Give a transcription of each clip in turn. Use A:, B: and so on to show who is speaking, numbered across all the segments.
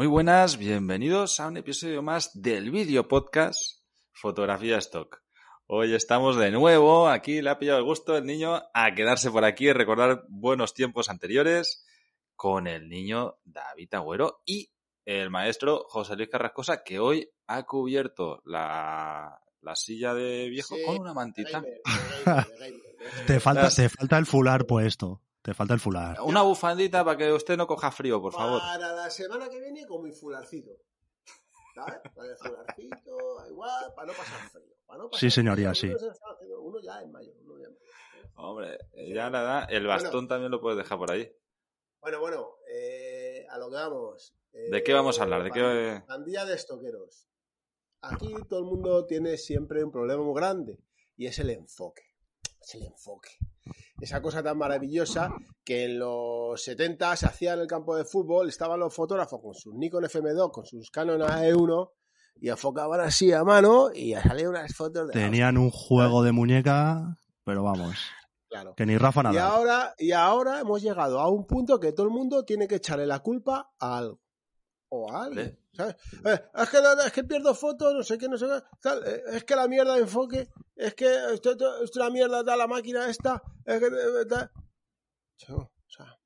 A: Muy buenas, bienvenidos a un episodio más del vídeo podcast Fotografía Stock. Hoy estamos de nuevo, aquí le ha pillado el gusto el niño a quedarse por aquí y recordar buenos tiempos anteriores con el niño David Agüero y el maestro José Luis Carrascosa que hoy ha cubierto la, la silla de viejo
B: Sí,
A: con una mantita.
C: Te falta,
A: Las-
C: te falta el fular puesto. Te falta el fular.
A: Una bufandita para que usted no coja frío, por favor.
B: Para la semana que viene con mi fularcito. ¿Sabes? Con el fularcito, igual, para no pasar frío. para no pasar
C: Sí, señoría,
B: frío.
C: sí.
B: Uno ya es mayor. Uno ya es mayor.
A: Hombre, ya la edad, el bastón también lo puedes dejar por ahí.
B: Bueno, bueno, eh, a lo que vamos. Eh,
A: ¿De qué vamos a hablar? ¿De qué-
B: pand- Pandilla de estoqueros. Aquí todo el mundo tiene siempre un problema muy grande y es el enfoque. Es el enfoque. Esa cosa tan maravillosa que en los 70 se hacía en el campo de fútbol, estaban los fotógrafos con sus Nikon FM2, con sus Canon AE1 y enfocaban así a mano y salían unas fotos de la
C: Tenían un juego de muñeca, pero vamos,
B: claro.
C: que ni Rafa
B: Y
C: nada.
B: ahora, y ahora hemos llegado a un punto que todo el mundo tiene que echarle la culpa a algo. O a alguien. Eh, es, que, no- es que pierdo fotos, no sé qué, no sé qué. tal, eh, es que la mierda de enfoque, es que esto, esto- esto es una mierda, tal, la máquina esta. Es que, eh, tal. Yo, o sea,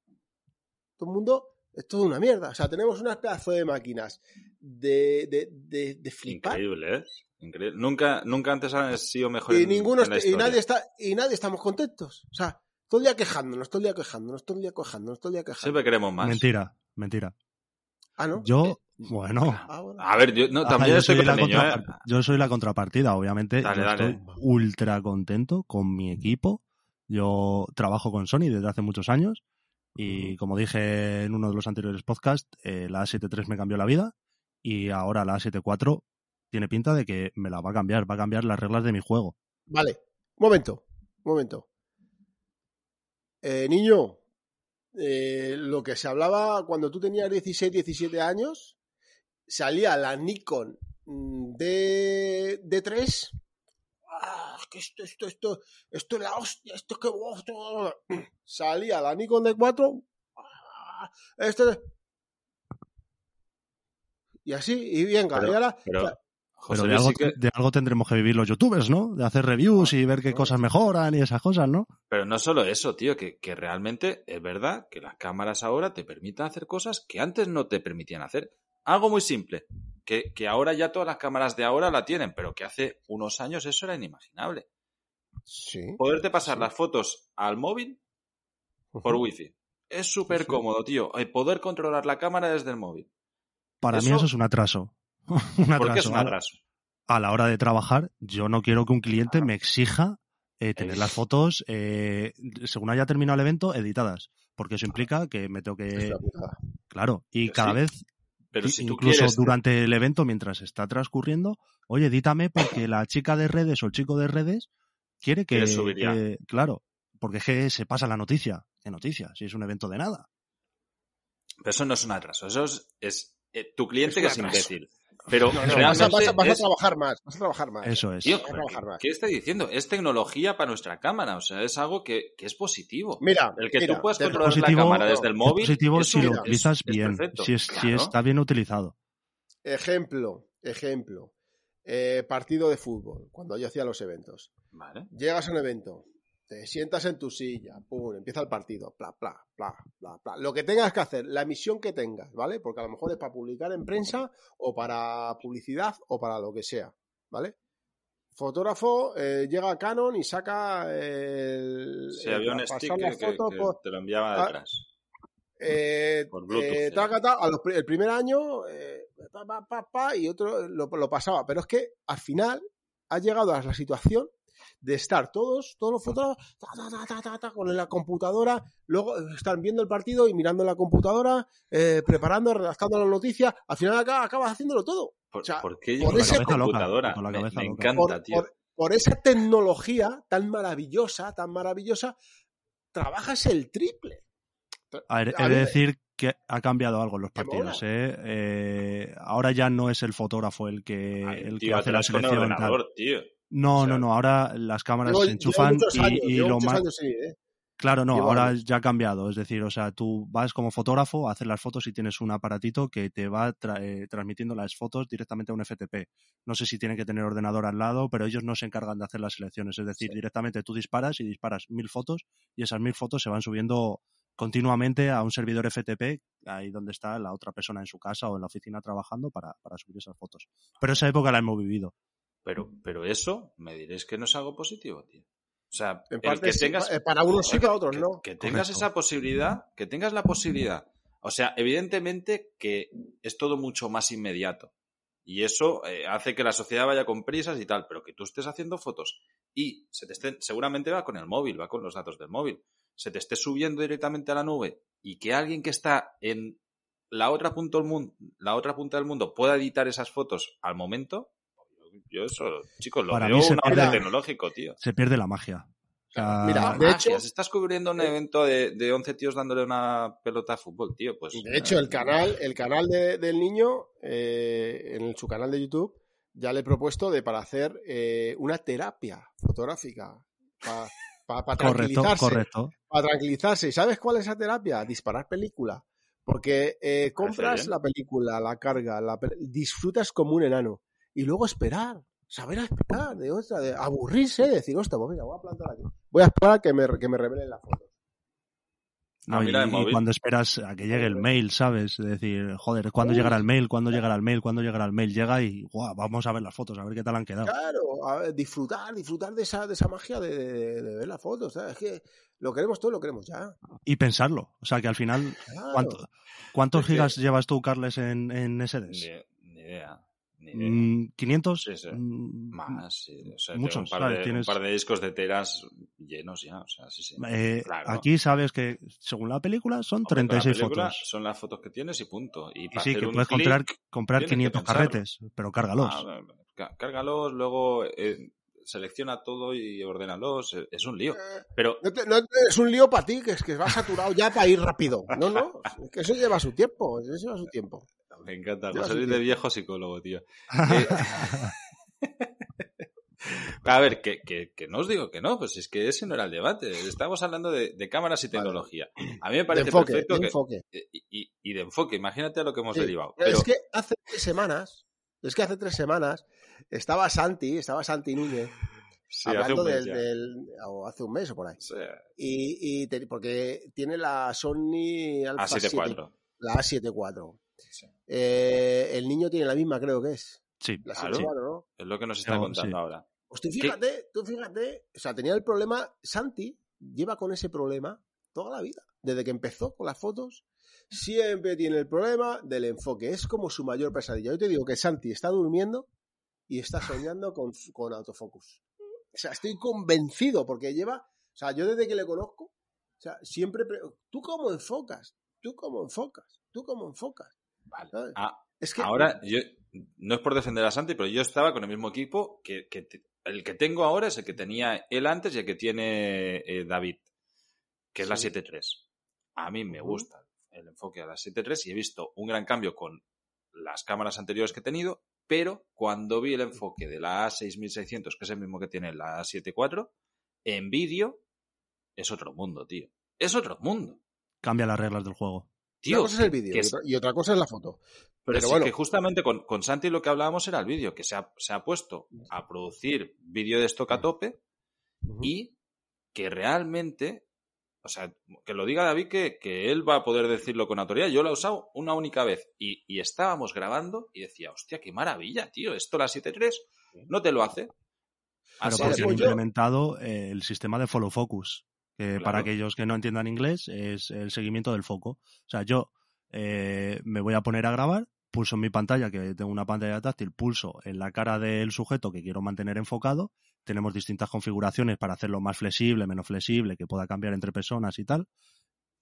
B: todo el mundo, esto es una mierda. O sea, tenemos unas pedazos de máquinas de, de, de, de flipar.
A: Increíble, ¿eh? Increíble. Nunca, nunca antes han sido mejores
B: y ninguno
A: en la
B: est- y nadie está y nadie estamos contentos o sea todo el día quejándonos todo el día quejándonos todo el día quejándonos todo el día quejándonos
A: Siempre queremos más.
C: Mentira, mentira.
B: Ah no
C: Yo, bueno.
B: Ah, bueno.
A: A ver, yo no, también
C: yo,
A: estoy
C: soy la
A: niño, ¿eh?
C: yo soy la contrapartida, obviamente.
A: Dale,
C: yo
A: dale.
C: estoy ultra contento con mi equipo. Yo trabajo con Sony desde hace muchos años y como dije en uno de los anteriores podcasts, eh, la A7 III me cambió la vida y ahora la A7 IV tiene pinta de que me la va a cambiar, va a cambiar las reglas de mi juego.
B: vale momento momento eh, niño eh, lo que se hablaba cuando tú tenías 16 17 años salía la Nikon mm, D D3 ah, que esto esto esto esto es la hostia esto es que esto- salía la Nikon D4 ah, esto y así y venga
A: Pero-
B: y ahora
A: Pero. José
C: Pero de algo,
A: sí que-
C: de algo tendremos que vivir los youtubers, ¿no? De hacer reviews y ver qué cosas mejoran y esas cosas, ¿no?
A: pero no solo eso, tío, que, que realmente es verdad que las cámaras ahora te permiten hacer cosas que antes no te permitían hacer. Algo muy simple, que, que ahora ya todas las cámaras de ahora la tienen, pero que hace unos años eso era inimaginable.
B: sí
A: Poderte pasar
B: Sí.
A: las fotos al móvil por wifi. Es súper cómodo, tío. El poder controlar la cámara desde el móvil.
C: Para mí
A: eso
C: es un atraso. un atraso.
A: ¿Por qué es un
C: A-
A: atraso?
C: A la hora de trabajar, yo no quiero que un cliente me exija eh, tener las fotos, eh, según haya terminado el evento, editadas. Porque eso implica que me tengo que... Claro, y
A: Pero
C: cada
A: sí,
C: vez,
A: Pero si
C: incluso
A: quieres...
C: durante el evento, mientras está transcurriendo, oye, edítame porque la chica de redes o el chico de redes quiere que...
A: Quiere subir ya.
C: que- claro, porque es que se pasa la noticia. ¿Qué noticia? Si es un evento de nada.
A: Pero eso no es un atraso. Eso es, es, eh, tu cliente
B: Es
A: que es
B: atraso.
A: imbécil. Pero
B: No, no, vas, a,
A: realmente
B: vas a- vas a
A: es-
B: trabajar más, vas a trabajar más.
C: Eso es.
A: Tío,
B: trabajar
A: ¿qué,
B: más.
A: qué está diciendo? Es tecnología para nuestra cámara. O sea, es algo que, que es positivo.
B: Mira,
A: El que
B: mira,
A: tú puedas controlar
C: positivo-
A: la cámara desde el
C: Es
A: móvil.
C: positivo
A: eso
C: si lo
A: es-
C: utilizas
A: es
C: bien, si, es, está bien utilizado.
B: Ejemplo, ejemplo. Eh, partido de fútbol, cuando yo hacía los eventos.
A: Vale.
B: Llegas a un evento, te sientas en tu silla, pum, empieza el partido, bla, bla, bla, bla, bla. Lo que tengas que hacer, la misión que tengas, ¿vale? Porque a lo mejor es para publicar en prensa o para publicidad o para lo que sea, ¿vale? Fotógrafo eh, llega a Canon y saca el.
A: Sí,
B: el-
A: había un sticker que,
B: por-
A: te lo enviaba
B: Ah,
A: detrás.
B: Eh,
A: Por Bluetooth,
B: eh,
A: sí.
B: taca, taca, a los pri- el primer año, pa, pa, pa, pa, y otro lo, lo pasaba. Pero es que al final ha llegado a la situación de estar todos, todos los fotógrafos, ta, ta, ta, ta, ta, ta, con la computadora, luego están viendo el partido y mirando la computadora, eh, preparando, redactando las noticias. Al final acá, acabas haciéndolo todo.
A: ¿Por,
B: o sea,
A: por qué
B: por
A: con
B: ese-
A: la
C: loca,
A: computadora?
C: con la
A: Me-
C: cabeza
A: me,
C: loca.
A: encanta,
B: Por,
A: tío.
B: por- por esa tecnología tan maravillosa, tan maravillosa, trabajas el triple.
C: A ver, he de decir que ha cambiado algo en los partidos. ¿eh? Eh, ahora ya no es el fotógrafo el que,
A: Ay,
C: el que hace la
A: atrás con el
C: selección. tal.
A: ordenador, tío.
C: No,
A: O sea,
C: no, no. Ahora las cámaras
B: Llevo-
C: se enchufan y,
B: años,
C: y
B: llevo
C: lo más.
B: años, sí, ¿eh?
C: Claro, no, ahora
B: años.
C: ya ha cambiado. Es decir, o sea, tú vas como fotógrafo a hacer las fotos y tienes un aparatito que te va tra- eh, transmitiendo las fotos directamente a un FTP. No sé si tienen que tener ordenador al lado, pero ellos no se encargan de hacer las selecciones. Es decir,
B: Sí.
C: directamente tú disparas y disparas mil fotos y esas mil fotos se van subiendo continuamente a un servidor FTP, ahí donde está la otra persona en su casa o en la oficina trabajando para, para subir esas fotos. Pero esa época la hemos vivido.
A: Pero, pero eso, me diréis que no es algo positivo, tío. O sea,
B: En parte
A: que
B: sí,
A: tengas,
B: eh, para unos sí, para otros
A: que-
B: no.
A: que tengas
C: Correcto.
A: esa posibilidad, que tengas la posibilidad. O sea, evidentemente que es todo mucho más inmediato. Y eso eh, hace que la sociedad vaya con prisas y tal, pero que tú estés haciendo fotos y se te estén, seguramente va con el móvil, va con los datos del móvil, se te esté subiendo directamente a la nube y que alguien que está en la otra punta del mundo, la otra punta del mundo pueda editar esas fotos al momento, yo eso, chicos, lo
C: Para
A: veo
C: mí se
A: un
B: pierde-
A: tecnológico, tío.
C: Se pierde la magia. O sea,
B: Mira,
A: Ah,
B: de hecho-
A: si estás cubriendo un evento de, de 11 tíos dándole una pelota de fútbol, tío, pues...
B: De hecho, el canal, el canal de- del niño, eh, en su canal de YouTube, ya le he propuesto de para hacer eh, una terapia fotográfica. Para
C: correcto,
B: tranquilizarse.
C: correcto.
B: Para tranquilizarse. ¿Y sabes cuál es esa terapia? Disparar película. Porque eh, compras la película, la carga, la disfrutas como un enano. Y luego esperar. Saber esperar. De otra, de aburrirse, decir, hostia, pues mira, voy a plantar aquí. Voy a esperar que me, que me revelen la foto.
C: No, y, cuando esperas a que llegue el mail, ¿sabes? Es decir, joder, ¿cuándo llegará el mail? ¿Cuándo llegará el mail? ¿Cuándo llegará el mail? Llega y, guau, vamos a ver las fotos, a ver qué tal han quedado.
B: Claro, a ver, disfrutar, disfrutar de esa, de esa magia de, de- de ver las fotos. ¿sabes? Es que lo queremos todo, lo queremos ya.
C: Y pensarlo. O sea, que al final,
B: Claro.
C: ¿cuánto- ¿cuántos
A: Es que-
C: gigas llevas tú, Carles, en, en SDs?
A: Ni idea.
C: Mm, ¿500?
A: Sí, sí.
C: Mm,
A: Más, sí. O sea,
C: Muchos,
A: un par, de,
C: Tienes-
A: un par de discos de teras llenos ya. O sea, sí, sí.
C: eh,
A: Claro.
C: Aquí sabes que, según la película, son
A: Hombre, con la
C: 36
A: película
C: fotos.
A: Son las fotos que tienes y punto. Y,
C: sí,
A: hacer
C: que puedes comprar, comprar
A: tienes que
C: 500
A: pensarlo.
C: carretes, pero cárgalos.
A: ah, cá- cárgalos, luego eh, selecciona todo y ordénalos. Es- Es un lío.
B: Eh,
A: Pero
B: No, te- no te- es un lío para ti, que es que vas saturado ya para ir rápido. No, no, es que eso lleva su tiempo, eso lleva su tiempo.
A: Me encanta. José Luis de viejo psicólogo, tío. Eh, A ver, que, que, que no os digo que no, pues es que ese no era el debate. Estamos hablando de, de cámaras y
B: Vale.
A: tecnología. A mí me
B: De
A: parece
B: enfoque,
A: perfecto
B: de
A: que.
B: enfoque.
A: Y, y- de enfoque, imagínate a lo que hemos
B: Sí,
A: derivado.
B: pero Es que hace tres semanas, es que hace tres semanas estaba Santi, estaba Santi Núñez,
A: sí, hace
B: hablando
A: un mes
B: del, o hace un mes o por ahí.
A: Sí,
B: Y, y te- porque tiene la Sony Alpha 7,
A: A74.
B: la A74.
A: Sí.
B: Eh, el niño tiene la misma, creo que es.
C: Sí,
B: La
A: Claro.
B: 74, ¿no?
A: Es lo que nos está
C: No,
A: contando
C: sí.
A: ahora.
B: Pues tú fíjate, tú fíjate, o sea, tenía el problema, Santi lleva con ese problema toda la vida, desde que empezó con las fotos, siempre tiene el problema del enfoque, es como su mayor pesadilla. Yo te digo que Santi está durmiendo y está soñando con, con autofocus. O sea, estoy convencido porque lleva, o sea, yo desde que le conozco, o sea, siempre, pre- ¿tú cómo enfocas? ¿Tú cómo enfocas? ¿Tú cómo enfocas?
A: Ah,
B: Es que
A: ahora, yo, no es por defender a Santi, pero yo estaba con el mismo equipo que, que te- el que tengo ahora es el que tenía él antes y el que tiene eh, David, que es la
B: Sí.
A: 7.3. A mí me gusta el enfoque a la 7.3 y he visto un gran cambio con las cámaras anteriores que he tenido, pero cuando vi el enfoque de la A6600, que es el mismo que tiene la A74, en vídeo es otro mundo, tío. Es otro mundo.
C: cambia las reglas del juego.
A: Tío,
B: una cosa es el vídeo y,
A: es-
B: otra, y otra cosa es la foto.
A: Pero,
B: Pero bueno.
A: que justamente con, con Santi lo que hablábamos era el vídeo, que se ha, se ha puesto a producir vídeo de stock a tope y que realmente, o sea, que lo diga David que, que él va a poder decirlo con autoridad. Yo lo he usado una única vez y, y estábamos grabando y decía, hostia, qué maravilla, tío, esto la 7.3 no te lo hace.
C: Pero
A: Así
C: porque
A: es.
C: han
B: yo-
C: implementado eh, el sistema de follow focus, que
A: Claro.
C: para aquellos que no entiendan inglés es el seguimiento del foco. O sea, yo eh, me voy a poner a grabar, pulso en mi pantalla, que tengo una pantalla táctil, pulso en la cara del sujeto que quiero mantener enfocado. Tenemos distintas configuraciones para hacerlo más flexible, menos flexible, que pueda cambiar entre personas y tal.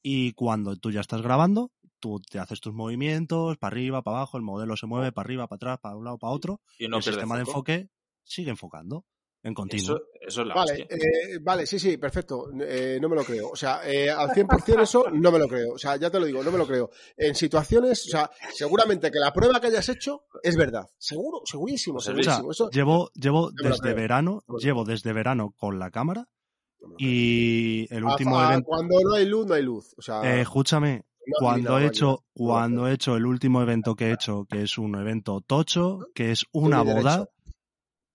C: Y cuando tú ya estás grabando, tú te haces tus movimientos, para arriba, para abajo, el modelo se mueve para arriba, para atrás, para un lado, para otro.
A: Y no
C: el sistema de enfoque sigue enfocando en continuo.
A: Eso, eso es la
B: Vale, eh, vale, sí, sí, perfecto. Eh, no me lo creo. O sea, eh, al 100% eso no me lo creo. O sea, ya te lo digo, no me lo creo. En situaciones, o sea, seguramente que la prueba que hayas hecho es verdad. Seguro, segurísimo,
A: O sea,
B: segurísimo. Eso,
C: llevo, llevo desde verano, llevo desde verano con la cámara
B: No
C: Y el último
B: Ah,
C: evento.
B: Cuando no hay luz, no hay luz. O sea,
C: Eh, escúchame,
B: no
C: cuando he hecho, cuando he hecho el último evento que he hecho, que es un evento tocho, que es una boda,
B: derecho.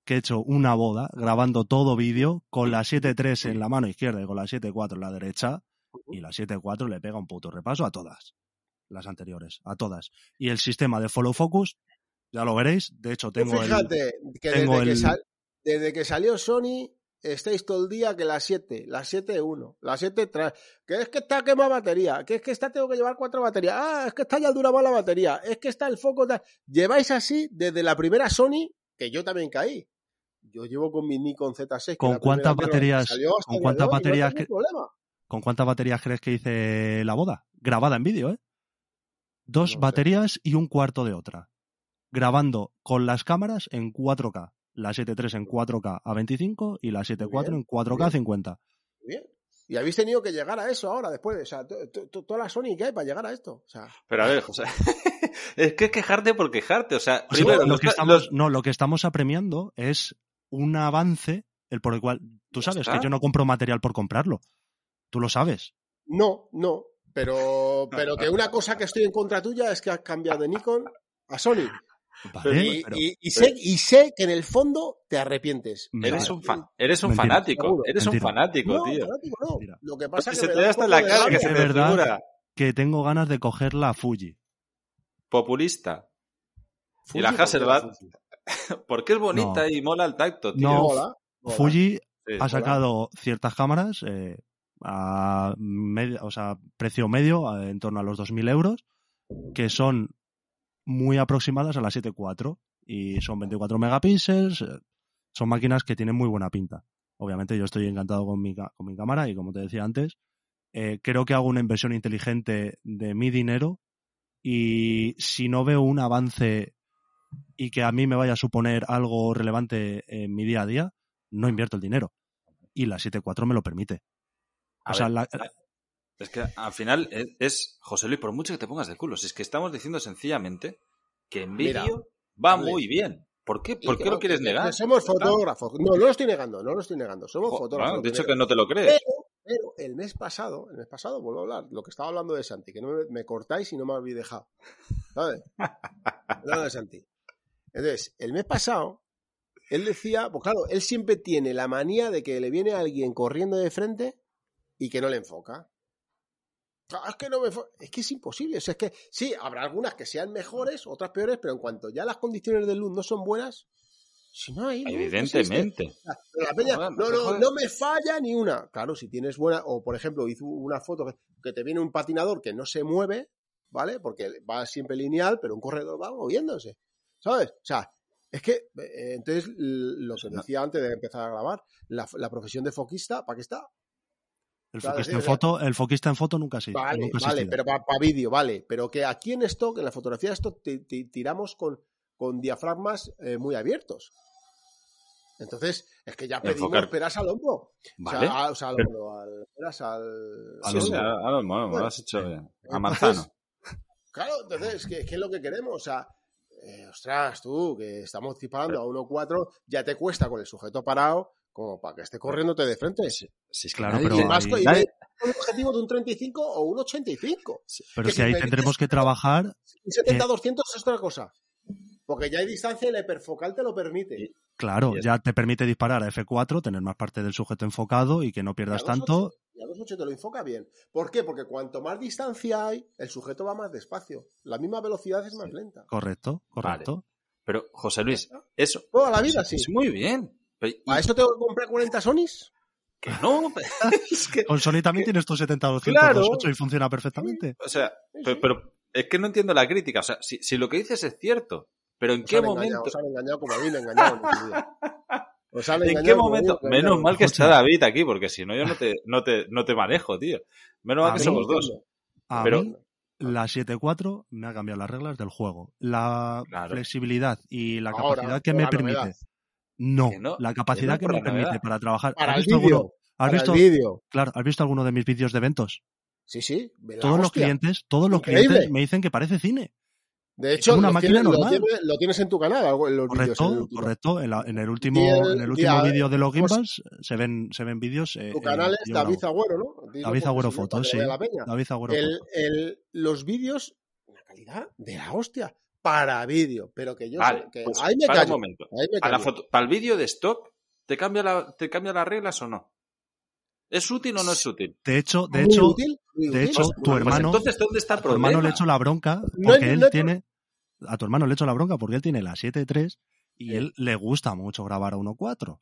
C: Que he hecho una boda, grabando todo vídeo, con la 7.3 en la mano izquierda y con la 7.4 en la derecha, y la 7.4 le pega un puto repaso a todas, las anteriores, a todas. Y el sistema de follow focus, ya lo veréis, de hecho tengo el...
B: fíjate que,
C: tengo
B: desde, que
C: el-
B: sal- desde que salió Sony estáis todo el día que las 7, las 7.1, las 7.3, que es que está quema batería, que es que esta tengo que llevar cuatro baterías, ah, es que esta ya dura más la batería, es que está el foco. Lleváis así desde la primera Sony, que yo también caí. Yo llevo con mi Nikon Z6. que
C: ¿Con cuántas baterías- con cuántas
B: no
C: baterías que-. ¿Con cuántas baterías crees que hice la boda? Grabada en vídeo, ¿eh? Dos
B: No sé.
C: baterías y un cuarto de otra. Grabando con las cámaras en 4K. La 7.3 en 4K a 25 y la 7.4 en 4K a
B: bien.
C: 50.
B: Bien. Y habéis tenido que llegar a eso ahora, después. O sea, to- to- to- toda la Sony que hay para llegar a esto. O sea,
A: Pero a ver, José, es que es quejarte por quejarte. O sea,
C: O sea,
A: primero,
C: lo
A: los-
C: que estamos,
A: los-
C: no, lo que estamos apremiando es un avance, el por el cual tú sabes
A: está.
C: que yo no compro material por comprarlo. Tú lo sabes.
B: no, no. Pero, pero que una cosa que estoy en contra tuya es que has cambiado de Nikon a Sony.
C: Vale,
B: y,
C: pero-
B: y- y sé, y sé que en el fondo te arrepientes.
A: eres un, fan, eres un
C: Mentira.
A: fanático.
B: Seguro.
A: Eres un fanático,
B: No,
A: tío.
B: fanático no. Lo que pasa es que
A: se te
B: da
A: hasta la cara que
B: rabia.
A: se
C: De
A: te
C: verdad.
A: figura.
C: Que tengo ganas de coger la Fuji.
A: Populista.
B: Fuji,
A: y la
B: ¿por qué
A: Hasselblad,
B: Fuji?
A: Porque es bonita
C: No.
A: y mola el tacto, tío.
C: No,
B: Mola, mola.
C: Fuji
A: Sí.
C: ha sacado ciertas cámaras eh, a medio, o sea, precio medio, a- en torno a los 2.000 euros, que son muy aproximadas a la 7.4 y son 24 megapíxeles. eh, son máquinas que tienen muy buena pinta. Obviamente yo estoy encantado con mi, con mi cámara y como te decía antes, eh, creo que hago una inversión inteligente de mi dinero y si no veo un avance y que a mí me vaya a suponer algo relevante en mi día a día, no invierto el dinero. Y la 7.4 me lo permite.
A: A
C: O sea, la-
A: Es que al final es, es- José Luis, por mucho que te pongas de culo, si es que estamos diciendo sencillamente que en vídeo va
B: vale.
A: muy bien. ¿Por qué? ¿Por qué lo quieres negar?
B: que somos fotógrafos. No, no lo estoy negando, no lo estoy negando. Somos
A: Jo,
B: fotógrafos.
A: bueno,
B: lo
A: de hecho que no te lo crees.
B: Pero, pero el mes pasado, el mes pasado, vuelvo a hablar, lo que estaba hablando de Santi, que no me, me cortáis y no me habéis dejado. ¿Sabes? Hablando de Santi. Entonces, el mes pasado, él decía, pues claro, él siempre tiene la manía de que le viene alguien corriendo de frente y que no le enfoca. Ah, Es que no me es que es imposible. O sea, es que sí, habrá algunas que sean mejores, otras peores, pero en cuanto ya las condiciones de luz no son buenas, si no hay.
A: Evidentemente.
B: La peña,
A: no
B: no, no, no me falla ni una. Claro, si tienes buena, o por ejemplo, hizo una foto que te viene un patinador que no se mueve, ¿vale? Porque va siempre lineal, pero un corredor va moviéndose, ¿sabes? O sea, es que, eh, entonces, lo que
A: No.
B: decía antes de empezar a grabar, la, la profesión de foquista, ¿para qué está?
C: el, foquista
B: sí,
C: en
B: sea-
C: foto, el foquista en foto nunca sí.
B: Vale,
C: nunca ha
B: vale, pero para vídeo, vale. Pero que aquí en stock, en la fotografía de stock, ti- ti- tiramos con, con diafragmas eh, muy abiertos. Entonces, es que ya pedimos
A: Enfocar.
B: peras al hombro.
A: Vale.
B: O sea, a- o sea, al hombro, al, peras al...
C: Al
A: sí,
C: hombro.
A: me- me lo
B: Bueno,
A: has hecho bien. A manzano.
B: Claro, entonces, ¿qué, qué es lo que queremos? O sea, eh, ostras, tú, que estamos disparando a 1.4, ya te cuesta con el sujeto parado, como para que esté corriéndote de frente.
A: Sí, sí,
C: Claro, pero
B: y más y
A: nadie-
B: un objetivo de un 35 o un 85.
C: Pero
B: que
C: ahí
B: si me
C: tendremos que trabajar.
B: Un 70-200 es otra cosa. Porque ya hay distancia y el hiperfocal te lo permite.
A: Y-
C: Claro, ya te permite disparar a F4, tener más parte del sujeto enfocado y que no pierdas tanto.
B: 2.8, Y a 2.8 te lo enfoca bien. ¿Por qué? Porque cuanto más distancia hay, el sujeto va más despacio. La misma velocidad es más lenta.
C: Correcto, correcto.
A: Pero, José Luis, eso
B: Toda la vida, sí.
A: es muy bien.
B: ¿A eso tengo que comprar 40 Sonys?
A: que no, es que,
C: Con Sony también tienes tu 70-200
A: Claro.
C: 2.8 y funciona perfectamente.
A: o sea,
B: Sí,
A: pero,
B: sí.
A: pero es que no entiendo la crítica. O sea, si, si lo que dices es cierto, pero ¿en
B: Os
A: qué
B: han
A: momento?
B: engañado, os han engañado como a mí me engañaron en su día. Os han
A: ¿En qué momento? Menos mal que está. David aquí, porque si no yo no te, no te, no te manejo, tío. Menos mal que
C: mí-
A: somos dos.
C: A
A: Pero-
C: mí, la 7.4 me ha cambiado las reglas del juego. La
A: Claro.
C: flexibilidad y la
B: Ahora,
C: capacidad que me
B: la
C: permite. No,
A: Que no,
C: la
A: que
C: capacidad
A: no
C: que me permite
A: novedad.
C: para trabajar.
B: Para
C: ¿Has
B: el
C: visto,
B: vídeo.
C: alguno, has,
B: Para
C: visto,
B: el
C: claro, ¿Has visto alguno de mis vídeos de eventos?
B: Sí, sí.
C: Todos los clientes, todos los
B: Increíble.
C: clientes me dicen que parece cine.
B: De hecho,
C: una
B: lo,
C: máquina
B: tienes, lo
C: normal.
B: tienes- lo tienes en tu canal, algo- en los vídeos. en el
C: Correcto, correcto. En, la- en el último,
B: el-
C: en el último vídeo de los
B: pues-
C: gimbals se ven, se ven vídeos. eh,
B: Tu
C: eh,
B: canal es David. Agüero, ¿no? Dilo
C: David
B: porque
C: Agüero Fotos, sí.
B: vea la peña.
C: David Agüero
B: El- el- los vídeos, una calidad de la hostia, para vídeo. Pero que yo
A: Vale,
B: sé que
A: pues
B: ahí me
A: para un
B: callo.
A: momento.
B: Ahí me
A: Para, la
B: callo.
A: foto- para el vídeo de stock, ¿te cambia, la, ¿te cambia las reglas o no? ¿Es útil o no es útil?
C: De hecho, de hecho,
B: útil,
C: de hecho, tu
A: Pues
C: hermano,
A: entonces, ¿dónde está el
C: a tu hermano
A: problema?
C: le echo la bronca porque él
B: no
C: tiene. A tu hermano le echo la bronca porque él tiene la 7.3 y él le gusta mucho grabar a 1.4.
B: Claro.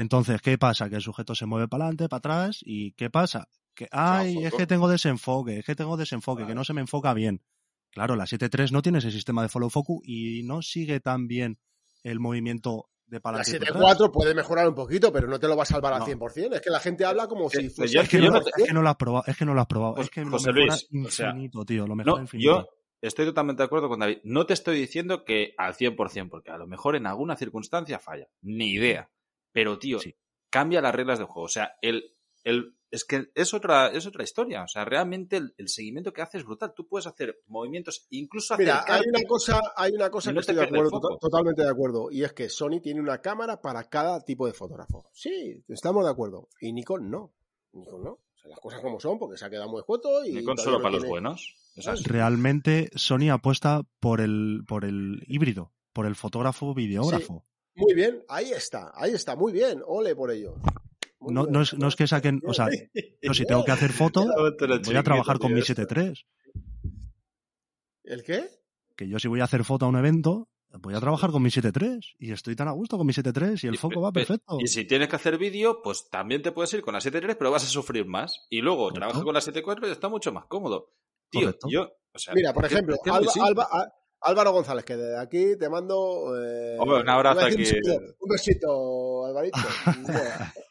C: Entonces, ¿qué pasa? Que el sujeto se mueve para adelante, para atrás y ¿qué pasa? Que, ay, es que tengo desenfoque, es que tengo desenfoque, que no se me enfoca bien. Claro, la 7.3 no tiene ese sistema de follow focus y no sigue tan bien el movimiento de
B: La
C: adelante y para atrás.
B: 7.4 puede mejorar un poquito, pero no te lo va a salvar al
C: No.
B: 100%. Es que la gente habla como si fuese...
A: yo-
C: Es que,
A: yo
C: no,
A: no
C: es
A: te-
C: que no lo has probado, es que no lo has probado,
A: Pues,
C: es que lo mejora
A: Luis, o sea,
C: infinito, tío, lo mejora
A: No,
C: infinito.
A: yo estoy totalmente de acuerdo con David. No te estoy diciendo que al 100%, porque a lo mejor en alguna circunstancia falla. Ni idea. Pero, tío,
C: Sí.
A: cambia las reglas del juego. O sea, el, el, es que es otra, es otra historia. O sea, realmente el, el seguimiento que hace es brutal. Tú puedes hacer movimientos, incluso
B: Mira, hay una cosa, hay una cosa que estoy de acuerdo, totalmente de acuerdo, y es que Sony tiene una cámara para cada tipo de fotógrafo. Sí, estamos de acuerdo. Y Nikon no. Nikon no. O sea, las cosas como son, porque se ha quedado muy escueto y.
A: Nikon solo
B: no
A: para los buenos.
C: Realmente Sony apuesta por el, por el híbrido, por el fotógrafo videógrafo.
B: Muy bien, ahí está, ahí está, muy bien. Ole por ello.
C: No, no, es, no es que saquen, o sea, yo si tengo que hacer foto, voy a trabajar con mi 7.3.
B: ¿El qué?
C: Que yo si voy a hacer foto a un evento, voy a trabajar con mi 7.3. Y estoy tan a gusto con mi 7.3 y el
A: Y-
C: foco va
A: pe-
C: perfecto.
A: Y si tienes que hacer vídeo, pues también te puedes ir con la 7.3, pero vas a sufrir más. Y luego trabajas con la 7.4 y está mucho más cómodo. Tío,
C: Correcto.
A: yo, o sea,
B: Mira, por ejemplo, Alba-. Alba- Álvaro González, que desde aquí te mando. eh,
A: Hombre, un abrazo aquí.
B: Un besito, un besito, Alvarito.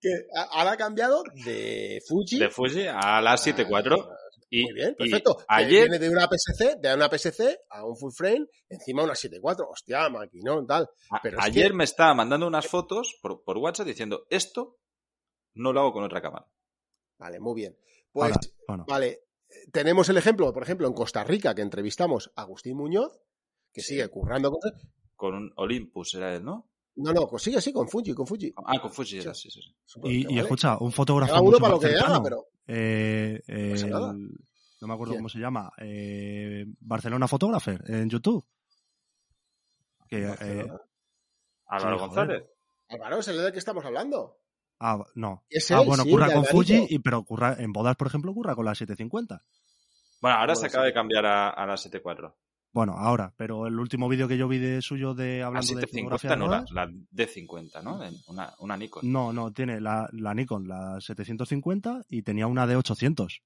B: que ahora ha cambiado de Fuji.
A: de Fuji a la 7.4. Y,
B: Muy bien, perfecto.
A: Ayer,
B: Viene de una PSC, de una PSC a un full frame, encima una 7.4. Hostia, maquinón, tal. pero es
A: ayer
B: que-
A: me estaba mandando unas fotos por, por WhatsApp diciendo esto no lo hago con otra cámara.
B: Vale, muy bien. Pues,
C: bueno,
B: vale, tenemos el ejemplo, por ejemplo, en Costa Rica, que entrevistamos a Agustín Muñoz, que
A: Sí.
B: sigue currando con...
A: Con un Olympus era él, ¿no?
B: No, no, pues sigue así, con Fuji, con Fuji.
A: Ah, con Fuji era, sí, sí. sí.
C: y, y
B: Vale.
C: escucha, un fotógrafo
B: Cada uno
C: mucho
B: para lo que haga, pero...
C: eh,
B: No
C: el-
B: nada.
C: no me acuerdo
B: ¿Quién?
C: cómo se llama, eh, Barcelona Photographer en YouTube. Que, eh.
A: Álvaro
C: Sí.
A: González.
B: Álvaro, es el del que estamos hablando.
C: Ah, no.
B: Es
C: Ah,
B: él,
C: bueno,
B: sí,
C: curra con. Fuji, y, pero curra, en bodas, por ejemplo, curra con la 750.
A: Bueno, ahora se acaba de cambiar a, a la 7.4.
C: Bueno, ahora, pero el último vídeo que yo vi de suyo de
A: La
C: hablando de
A: 750
C: fotografía
A: no, la,
C: bodas,
A: la D50, ¿no? Una, una Nikon.
C: no, no, tiene la, la Nikon, la 750 y tenía una de 800.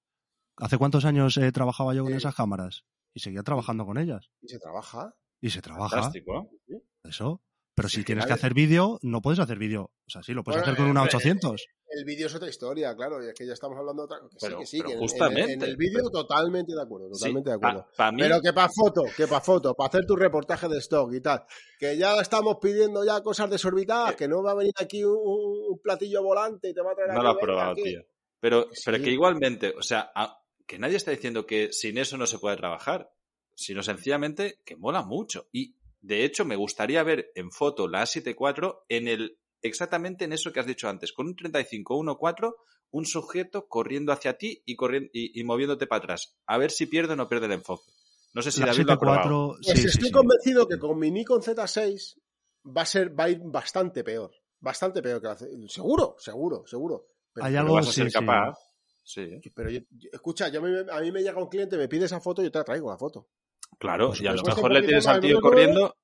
C: ¿Hace cuántos años eh, trabajaba yo con esas cámaras? Y seguía trabajando con ellas.
B: Y se trabaja.
C: Y se trabaja,
A: Fantástico.
C: eso. Pero
B: Sí,
C: si tienes que hacer vídeo, no puedes hacer vídeo. O sea, sí, lo puedes
B: Bueno,
C: hacer con una
B: eh,
C: 800.
B: El vídeo es otra historia, claro, y es que ya estamos hablando de otra que
A: Pero-
B: sí, que sí,
A: pero
B: que en- en,
A: justamente,
B: en el vídeo totalmente de acuerdo, totalmente de acuerdo.
A: Mí,
B: Pero que para foto, que para foto, para hacer tu reportaje de stock y tal. Que ya estamos pidiendo ya cosas desorbitadas,
A: Eh.
B: que no va a venir aquí un, un platillo volante y te va a traer
A: no lo has
B: venga,
A: probado,
B: aquí.
A: tío. Pero,
B: Que
A: pero
B: sí.
A: que igualmente, o sea, a- que nadie está diciendo que sin eso no se puede trabajar, sino sencillamente que mola mucho. Y de hecho, me gustaría ver en foto la A74 en el exactamente en eso que has dicho antes, con un 35-1.4, un sujeto corriendo hacia ti y, corriendo, y, y moviéndote para atrás. A ver si pierde o no pierde el enfoque. No sé si
C: La
A: David lo ha probado.
C: 74,
B: Pues
C: sí,
B: estoy
C: sí, sí.
B: convencido que con mi Nikon Z6 va a ser, va a ir bastante peor. Bastante peor que la Seguro, seguro, seguro. Pero,
C: Hay
A: Pero
C: algo,
A: vas a
C: sí,
A: ser
C: sí.
A: capaz. Sí.
B: pero yo- yo- escucha, yo me- a mí me llega un cliente, me pide esa foto y yo te la traigo la foto.
A: Claro,
C: Por
A: y a lo
B: supuesto.
A: mejor le tienes al tío
B: más,
A: corriendo.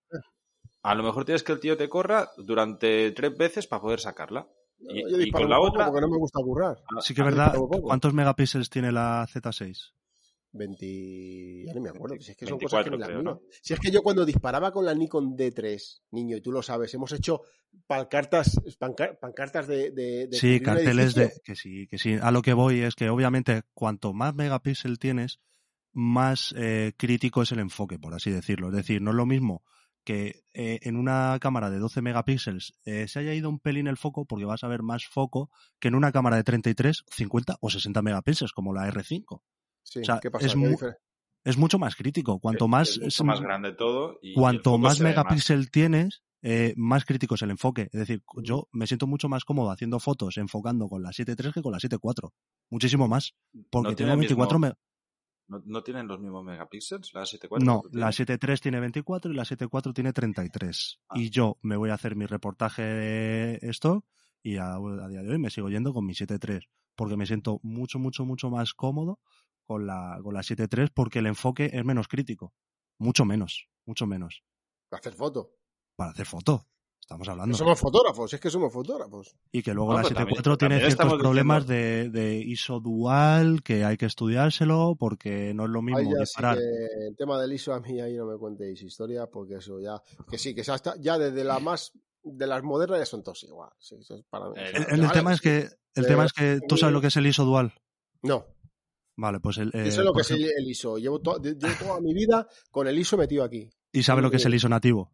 A: A lo mejor tienes que el tío te corra durante tres veces para poder sacarla. Y,
B: yo
A: y
B: disparo
A: con la otra.
B: porque no me gusta currar.
C: Sí que es verdad. ¿Cuántos megapíxeles tiene la Z6?
B: 20... Ya ni me acuerdo. Si es que son
A: 24
B: cosas que
A: creo. ¿no?
B: Si es que yo cuando disparaba con la Nikon D3, niño, y tú lo sabes, hemos hecho pancartas, pancar- pancartas de, de, de
C: Sí, carteles de... Que sí, que sí. A lo que voy es que obviamente cuanto más megapíxel tienes, más eh, crítico es el enfoque, por así decirlo. Es decir, no es lo mismo que eh, en una cámara de 12 megapíxeles eh, se haya ido un pelín el foco porque vas a ver más foco que en una cámara de 33, 50 o 60 megapíxeles como la R5.
B: Sí,
C: o sea,
B: ¿qué pasa?
C: es
B: ¿Qué
C: mu-
B: difer-
C: es mucho más crítico. Cuanto
A: Es-
C: más,
A: es más grande todo. Y
C: cuanto más megapíxel tienes, eh, más crítico es el enfoque. Es decir, yo me siento mucho más cómodo haciendo fotos enfocando con la 7.3 que con la 7.4. Muchísimo más. Porque
A: No
C: tengo
A: el
C: 24
A: mismo- ¿No, no tienen los mismos megapíxeles? ¿La 7.4?
C: No,
A: ¿Cuánto
C: la
A: tiene?
C: 7.3 tiene 24 y la 7.4 tiene 33.
A: Ah.
C: Y yo me voy a hacer mi reportaje de esto y a, a día de hoy me sigo yendo con mi 7.3 porque me siento mucho, mucho, mucho más cómodo con la, con la 7.3 porque el enfoque es menos crítico. Mucho menos, mucho menos.
B: Para hacer foto.
C: Para hacer foto, estamos hablando.
B: Somos fotógrafos, es que somos fotógrafos.
C: Y que luego
A: No,
C: la
A: pero también-
C: 7.4 tiene
A: también
C: ciertos problemas de, de ISO dual que hay que estudiárselo porque no es lo mismo disparar.
B: que el tema del ISO a mí ahí no me contéis historias porque eso ya que sí que ya está ya desde la más de las modernas ya son todos igual sí, eso es para mí.
A: El-
B: O sea,
C: El, el
B: vale,
C: tema es que el
B: Eh,
C: tema es que tú sabes lo que es el ISO dual.
B: no
C: Vale, pues el, eh,
B: eso es lo que es el, ISO llevo, to- llevo toda mi vida con el ISO metido aquí
C: y sabe lo que es el ISO nativo.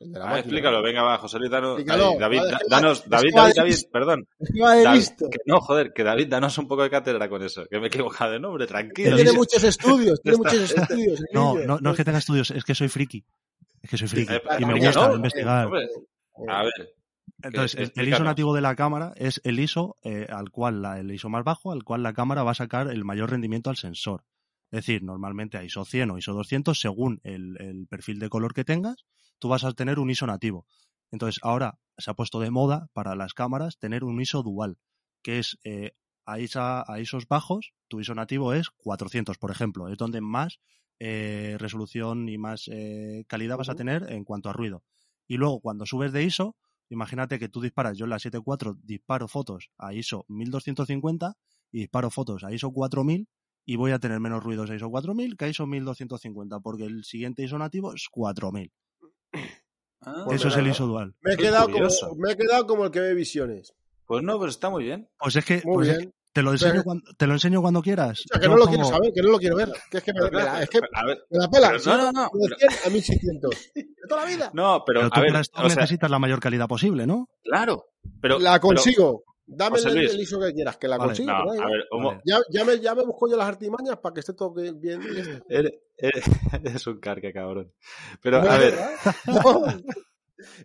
B: El de la
A: Ah,
B: máquina.
A: explícalo, venga, va, José Luis, danos, David,
B: va,
A: da-
B: es que va-
A: danos, David, David, David, perdón.
B: Que
A: David, no, joder, que David, danos un poco de cátedra con eso, que me he equivocado de nombre, tranquilo.
B: tiene muchos estudios tiene muchos estudios
C: No, no, no es que tenga estudios, es que soy friki. Es que soy friki.
A: Eh,
C: y me gusta
B: ¿no?
C: investigar.
A: Hombre, a ver,
C: Entonces, el- el, ISO nativo de la cámara es el ISO eh, al cual la, el ISO más bajo, al cual la cámara va a sacar el mayor rendimiento al sensor. Es decir, normalmente a ISO 100 o ISO 200, según el, el perfil de color que tengas, tú vas a tener un ISO nativo. Entonces, ahora se ha puesto de moda para las cámaras tener un ISO dual, que es eh, a, ISA- a ISOs bajos, tu ISO nativo es 400, por ejemplo, es donde más eh, resolución y más eh, calidad vas a tener en cuanto a ruido. Y luego, cuando subes de ISO, imagínate que tú disparas, yo en la 7.4 disparo fotos a ISO 1250 y disparo fotos a ISO 4000 y voy a tener menos ruidos a ISO 4000 que a ISO 1250 porque el siguiente ISO nativo es 4000.
A: Ah,
B: Pues
C: Eso es el ISO dual.
B: me he, quedado como, me he quedado como el que ve visiones
A: Pues no, pues está muy bien.
C: Pues es que,
B: muy
C: pues es
B: bien
C: que te, lo enseño
B: Pero-
C: cuando, te lo enseño cuando quieras.
B: o sea, que
C: Yo
B: no lo quiero saber que no lo quiero ver que es que me,
A: Pero
B: me la, es que
A: a ver,
B: me la pela
A: pero
B: ¿sí?
A: no, no, no,
B: de 100 a 1600 de toda la vida
A: no, pero,
C: Pero tú
A: a ver,
C: para esto
A: o sea,
C: necesitas la mayor calidad posible, ¿no?
A: claro, pero...
B: la
A: pero-
B: consigo dame el, el ISO que quieras que la
C: Vale.
A: no, a ver,
C: Vale.
B: ya, ya, me, ya me busco yo las artimañas para que esté todo bien, y
A: eres, eres- un carca, cabrón. Pero,
B: No,
A: a ver.
B: No,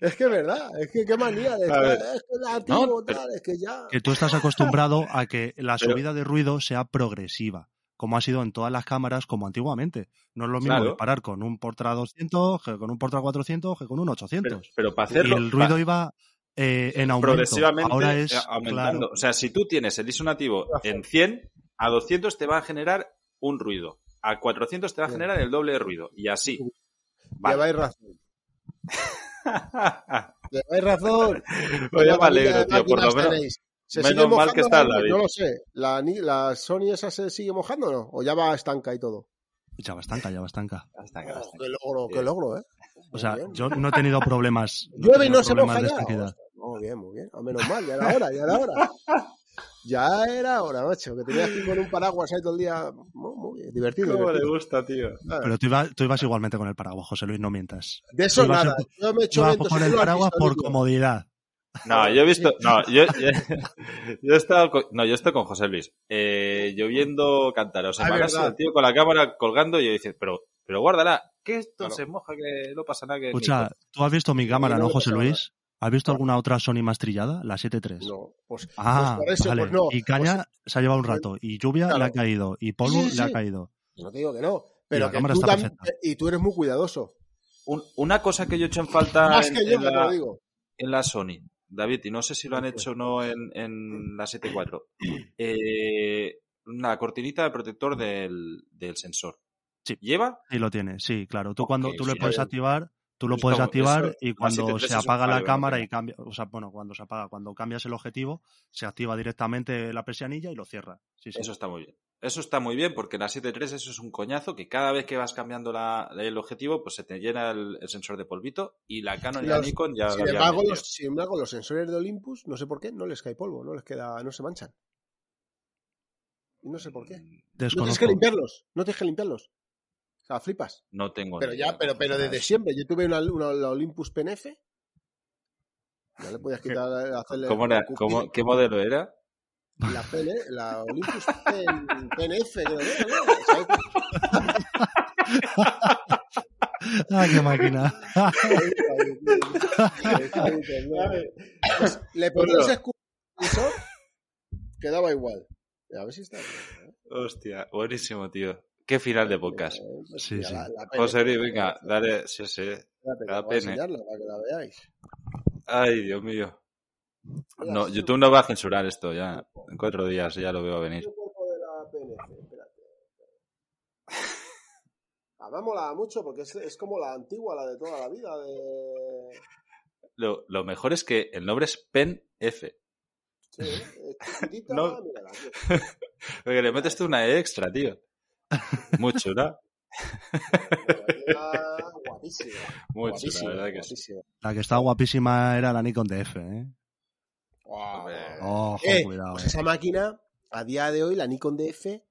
B: es que es verdad, es que qué manía de estar, es que
A: pero-
B: tal, es que ya.
C: Que tú estás acostumbrado a que la
A: Pero-
C: subida de ruido sea progresiva, como ha sido en todas las cámaras como antiguamente. No es lo mismo
A: Claro.
C: disparar con un Portra 200 que con un Portra 400 que con un 800.
A: pero, pero para
C: y
A: hacerlo...
C: el ruido iba eh, en aumento.
A: progresivamente
C: Ahora es
A: aumentando.
C: claro,
A: O sea, si tú tienes el ISO nativo en 100, a 200 te va a generar un ruido. A 400 te va a generar el doble de ruido. Y así. Vale.
B: Lleváis razón. Lleváis razón.
A: Pues ya me alegro, tío. Por lo menos.
B: tenéis. ¿Se
A: menos
B: sigue
A: mal
B: mojando
A: que está
B: la-. No lo sé. ¿La, ¿La Sony esa se sigue mojando o no? ¿O ya va estanca y todo?
C: ya va estanca, ya va estanca.
B: Oh, qué logro, qué logro, ¿eh?
C: O sea, yo no he tenido problemas. no
B: Llueve y
C: tenido
B: no se
C: problemas
B: moja
C: de
B: ya. Muy bien, muy bien. A menos mal, ya era hora, ya era hora. Ya era hora, macho. Que tenías que ir con un paraguas ahí todo el día. Muy, muy bien, divertido.
A: ¿Cómo le gusta, tío?
C: Pero tú, ibas- tú ibas igualmente con el paraguas, José Luis, no mientas.
B: De eso nada. Yo me he hecho
C: con
B: y
C: el paraguas
B: visto,
C: por comodidad.
A: No, yo he visto. No, yo, yo, yo he estado con, no, yo estoy con José Luis. Eh, lloviendo cantaros en
B: Ah, es
A: Malasia,
B: verdad.
A: el tío con la cámara colgando y yo dice, pero, pero guárdala, que esto
B: Claro.
A: se moja, que no pasa nada. Que
C: Escucha, tú has visto mi cámara,
B: no
C: ¿no,
B: me
C: José Luis? ¿Has visto alguna otra Sony más trillada? La 7.3.
B: No, pues,
C: Ah,
B: pues por eso,
C: vale.
B: pues no.
C: y caña se ha llevado un
B: pues-
C: rato. Y lluvia
B: Claro.
C: le ha caído. Y polvo
B: Sí, sí,
C: le ha caído.
B: Yo no te digo que no. Pero
C: la
B: que
C: cámara
B: tú
C: está
B: tam-
C: perfecta.
B: y tú eres muy cuidadoso.
A: Un- una cosa que yo he hecho en falta
B: Más
A: en,
B: que yo,
A: en
B: te
A: la,
B: lo digo.
A: en la Sony, David, y no sé si lo han hecho o no en, en la 7.4, eh, una cortinita de protector del, del sensor.
C: Sí.
A: ¿Lleva?
C: Sí, lo tiene. Sí, claro. Tú cuando tú le
A: sí,
C: puedes
B: bien.
C: activar, tú lo puedes activar
A: eso-
C: y cuando
A: 7.3
C: se apaga la cámara y cambia, o sea, bueno, cuando se apaga, cuando cambias el objetivo, se activa directamente la persianilla y lo cierra. Sí, sí.
A: Eso está muy bien. Eso está muy bien porque en la 7.3 eso es un coñazo que cada vez que vas cambiando la- el objetivo pues se te llena el, el sensor de polvito y la Canon y la Nikon ya
B: Sin embargo, los, sin embargo, los sensores de Olympus, no sé por qué, no les cae polvo, no les queda, no se manchan. Y no sé por qué. No tienes que limpiarlos, no tienes que limpiarlos. O sea, flipas.
A: No tengo
B: Pero ya, pero, pero desde siempre. Yo tuve una, una- la Olympus PNF. Ya le podías quitar, hacerle.
A: ¿Cómo era? ¿Cómo- ¿Qué modelo era?
B: La PN, la Olympus PN, PNF, creo que era, ¿no?
C: ¡Ah, qué máquina!
B: Pues le ponías excusor, quedaba igual. A ver si está bien. ¿eh?
A: Hostia, buenísimo, tío. Qué final de podcast.
B: Eh, pues
C: Sí, sí.
B: la- la PNF,
A: José venga, dale, sí, sí. La
B: a la veáis.
A: Ay, Dios mío. No. YouTube no va a censurar esto ya. En cuatro días ya lo veo venir.
B: El cuerpo de la PNF, espérate. Además mola mucho porque es, es como la antigua, la de toda la vida. De...
A: Lo, lo mejor es que el nombre es Pen F.
B: Sí, es
A: No.
B: mírala.
A: Porque le metes tú una E extra, tío. Muy chula.
B: Guapísima.
A: Muy chula, la verdad que sí.
C: La que está guapísima era la Nikon DF, ¿eh? Ojo,
B: Eh,
C: cuidado.
B: pues
C: eh.
B: esa máquina, a día de hoy, la Nikon DF,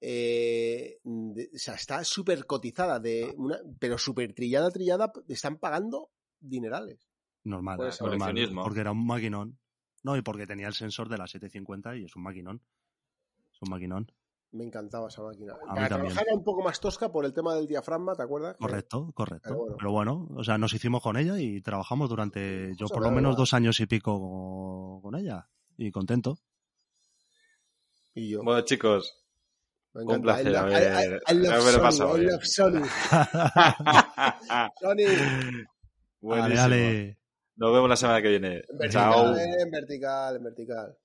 B: eh, de- o sea, está súper cotizada, de una, pero súper trillada, trillada, están pagando dinerales.
C: Normal,
B: Pues,
C: normal, porque era un maquinón. No, y porque tenía el sensor de la 750 y es un maquinón. Es un maquinón.
B: Me encantaba esa máquina.
C: mí
B: Para
C: también.
B: trabajar era un poco más tosca por el tema del diafragma, ¿te acuerdas?
C: Correcto, correcto.
B: Pero bueno.
C: Pero bueno, o sea, nos hicimos con ella y trabajamos durante, yo por lo menos dos años y pico con- ella. Y contento.
B: Y yo.
A: Bueno, chicos, un placer
B: I
A: haber-
B: I- I- I love
A: haberlo
B: Sony, I love Sony.
A: Buenísimo.
C: dale.
A: Nos vemos la semana que viene.
B: En
A: Chao.
B: vertical, eh, en vertical, en vertical.